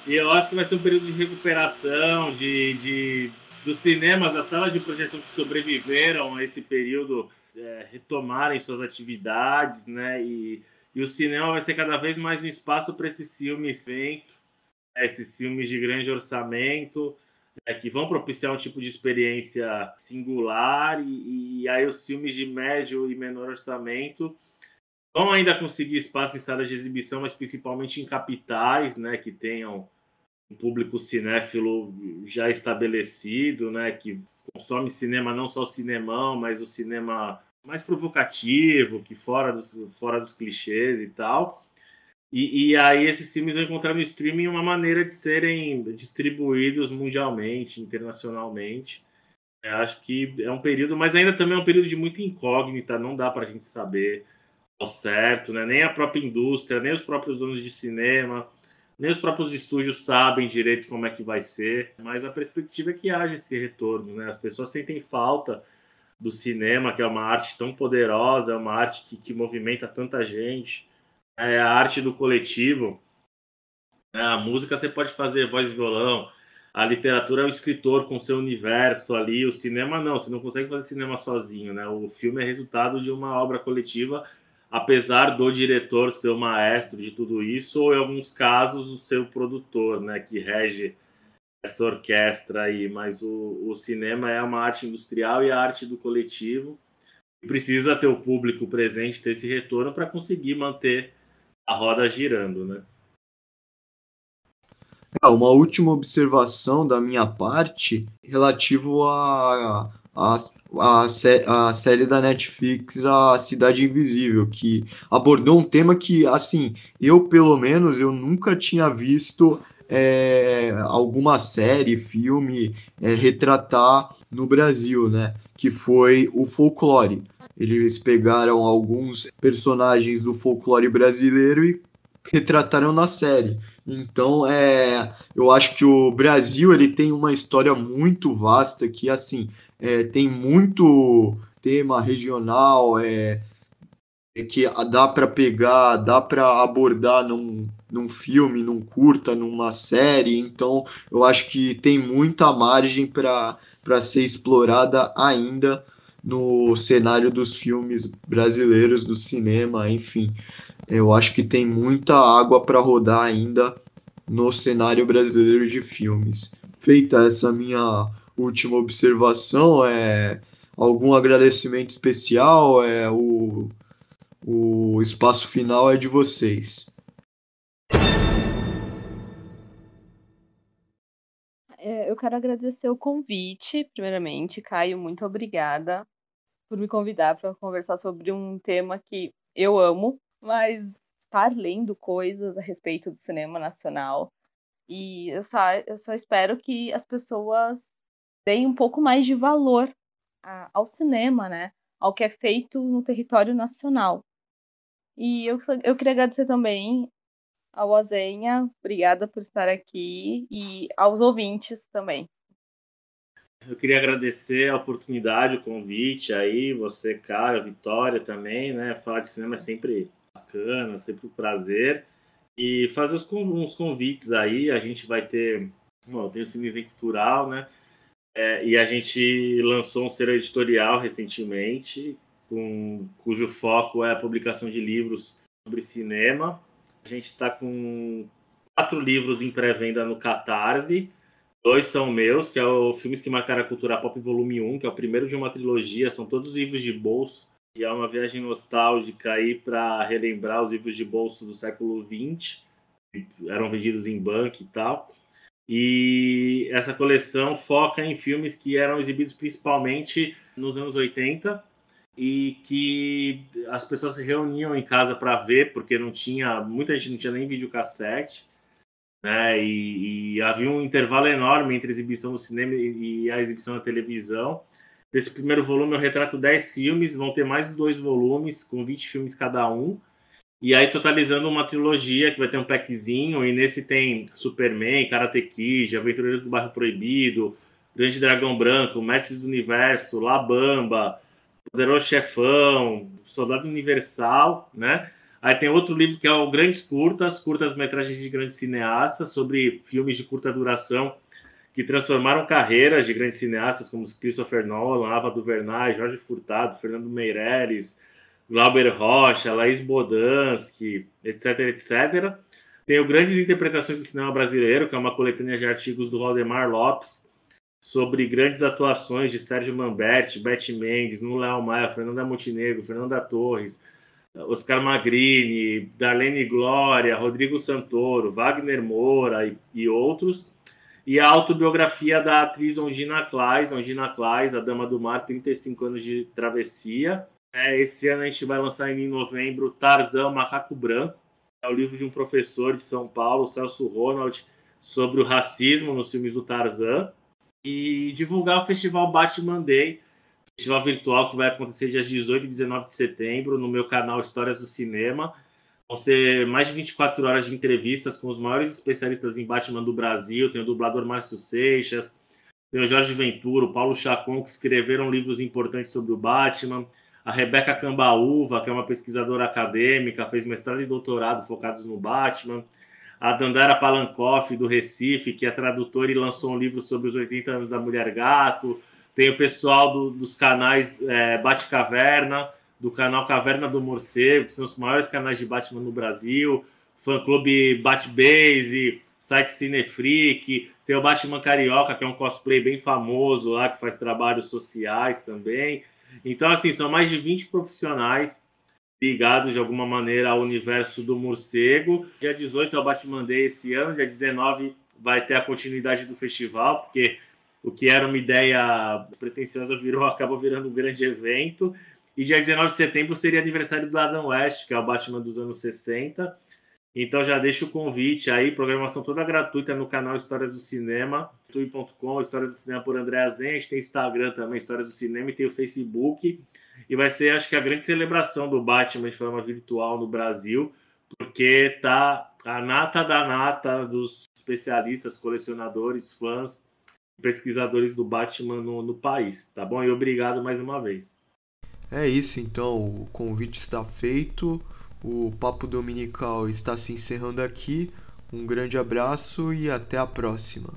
E eu acho que vai ser um período de recuperação, de, de dos cinemas, das salas de projeção que sobreviveram a esse período é, retomarem suas atividades, né? E, e o cinema vai ser cada vez mais um espaço para esses filmes né? esses filmes de grande orçamento, né, que vão propiciar um tipo de experiência singular e, e aí os filmes de médio e menor orçamento vão ainda conseguir espaço em salas de exibição, mas principalmente em capitais, né, que tenham público cinéfilo já estabelecido, né, que consome cinema não só o cinemão, mas o cinema mais provocativo, que fora dos, fora dos clichês e tal. E, e, aí esses filmes vão encontrar no streaming uma maneira de serem distribuídos mundialmente, internacionalmente. Eu acho que é um período, mas ainda também é um período de muita incógnita, não dá para a gente saber ao certo, né? nem a própria indústria, nem os próprios donos de cinema, nem os próprios estúdios sabem direito como é que vai ser, mas a perspectiva é que haja esse retorno. Né? As pessoas sentem falta do cinema, que é uma arte tão poderosa, é uma arte que, que movimenta tanta gente é a arte do coletivo. Né? A música você pode fazer voz e violão, a literatura é o escritor com seu universo ali, o cinema não, você não consegue fazer cinema sozinho, né? O filme é resultado de uma obra coletiva, apesar do diretor ser o maestro de tudo isso, ou em alguns casos o seu produtor, né, que rege essa orquestra aí, mas o, o cinema é uma arte industrial e a arte do coletivo, e precisa ter o público presente, ter esse retorno para conseguir manter a roda girando, né? É, uma última observação da minha parte relativo a, a, a, a, série da Netflix A Cidade Invisível, que abordou um tema que, assim, eu pelo menos eu nunca tinha visto é, alguma série, filme é, retratar no Brasil, né? Que foi o folclore. Eles pegaram alguns personagens do folclore brasileiro e retrataram na série. Então, é, eu acho que o Brasil ele tem uma história muito vasta que assim é, tem muito tema regional, é, é que dá para pegar, dá para abordar num, num filme, num curta, numa série. Então, eu acho que tem muita margem para ser explorada ainda no cenário dos filmes brasileiros, do cinema, enfim. Eu acho que tem muita água para rodar ainda no cenário brasileiro de filmes. Feita essa minha última observação, é algum agradecimento especial, é o, o espaço final é de vocês. É, eu quero agradecer o convite, primeiramente. Caio, muito obrigada por me convidar para conversar sobre um tema que eu amo, mas estar lendo coisas a respeito do cinema nacional. E eu só, eu só espero que as pessoas deem um pouco mais de valor a, ao cinema, né? Ao que é feito no território nacional. E eu, eu queria agradecer também ao Azenha, obrigada por estar aqui, e aos ouvintes também. Eu queria agradecer a oportunidade, o convite aí, você, Caio, a Vitória também, né? Falar de cinema é sempre bacana, sempre um prazer. E fazer uns convites aí, a gente vai ter, bom, tem o Cine Cultural, né? É, e a gente lançou um ser editorial recentemente, com, cujo foco é a publicação de livros sobre cinema. A gente está com quatro livros em pré-venda no Catarse, Dois são meus, que é o Filmes que Marcaram a Cultura Pop Volume 1, que é o primeiro de uma trilogia, são todos livros de bolso, e é uma viagem nostálgica aí para relembrar os livros de bolso do século XX, que eram vendidos em banco e tal. E essa coleção foca em filmes que eram exibidos principalmente nos anos 80 e que as pessoas se reuniam em casa para ver, porque não tinha, muita gente não tinha nem videocassete né? E, e, havia um intervalo enorme entre a exibição no cinema e a exibição na televisão. Desse primeiro volume eu retrato 10 filmes, vão ter mais dois volumes, com 20 filmes cada um. E aí totalizando uma trilogia que vai ter um packzinho, e nesse tem Superman, Karate Kid, Aventureiros do Bairro Proibido, Grande Dragão Branco, Mestres do Universo, La Bamba, Poderoso Chefão, Soldado Universal, né? Aí tem outro livro que é o Grandes Curtas, curtas-metragens de grandes cineastas, sobre filmes de curta duração que transformaram carreiras de grandes cineastas como Christopher Nolan, Ava DuVernay, Jorge Furtado, Fernando Meirelles, Glauber Rocha, Laís Bodansky, etc, etc. Tem o Grandes Interpretações do Cinema Brasileiro, que é uma coletânea de artigos do Valdemar Lopes, sobre grandes atuações de Sérgio Mamberti, Beth Mendes, Nula Maia, Fernanda Montenegro, Fernanda Torres, Oscar Magrini, Darlene Glória, Rodrigo Santoro, Wagner Moura e, e outros. E a autobiografia da atriz Ondina Claes, Ondina Claes, a Dama do Mar, 35 anos de travessia. É, esse ano a gente vai lançar em novembro Tarzan, Macaco Branco. É o livro de um professor de São Paulo, Celso Ronald, sobre o racismo nos filmes do Tarzan e divulgar o festival Batman Day, festival virtual que vai acontecer dias 18 e 19 de setembro no meu canal Histórias do Cinema. Vão ser mais de 24 horas de entrevistas com os maiores especialistas em Batman do Brasil. Tem o dublador Márcio Seixas, tem o Jorge Ventura, o Paulo Chacon, que escreveram livros importantes sobre o Batman. A Rebeca Cambaúva, que é uma pesquisadora acadêmica, fez mestrado e doutorado focados no Batman a Dandara Palankoff, do Recife, que é tradutora e lançou um livro sobre os 80 anos da Mulher Gato. Tem o pessoal do, dos canais é, Bate Caverna, do canal Caverna do Morcego, que são os maiores canais de Batman no Brasil. Fã Clube Bate Base, site Cinefreak. Tem o Batman Carioca, que é um cosplay bem famoso lá, que faz trabalhos sociais também. Então, assim, são mais de 20 profissionais ligados de alguma maneira ao universo do morcego. Dia 18 é o Batman Day esse ano, dia 19 vai ter a continuidade do festival, porque o que era uma ideia pretensiosa virou, acabou virando um grande evento. E dia 19 de setembro seria aniversário do Adam West, que é o Batman dos anos 60. Então já deixo o convite aí, programação toda gratuita no canal Histórias do Cinema, tui.com, Histórias do Cinema por André Azen, a gente tem Instagram também, Histórias do Cinema, e tem o Facebook. E vai ser, acho que, a grande celebração do Batman de forma virtual no Brasil, porque tá a nata da nata dos especialistas, colecionadores, fãs, pesquisadores do Batman no, no país, tá bom? E obrigado mais uma vez. É isso, então, o convite está feito, o Papo Dominical está se encerrando aqui. Um grande abraço e até a próxima.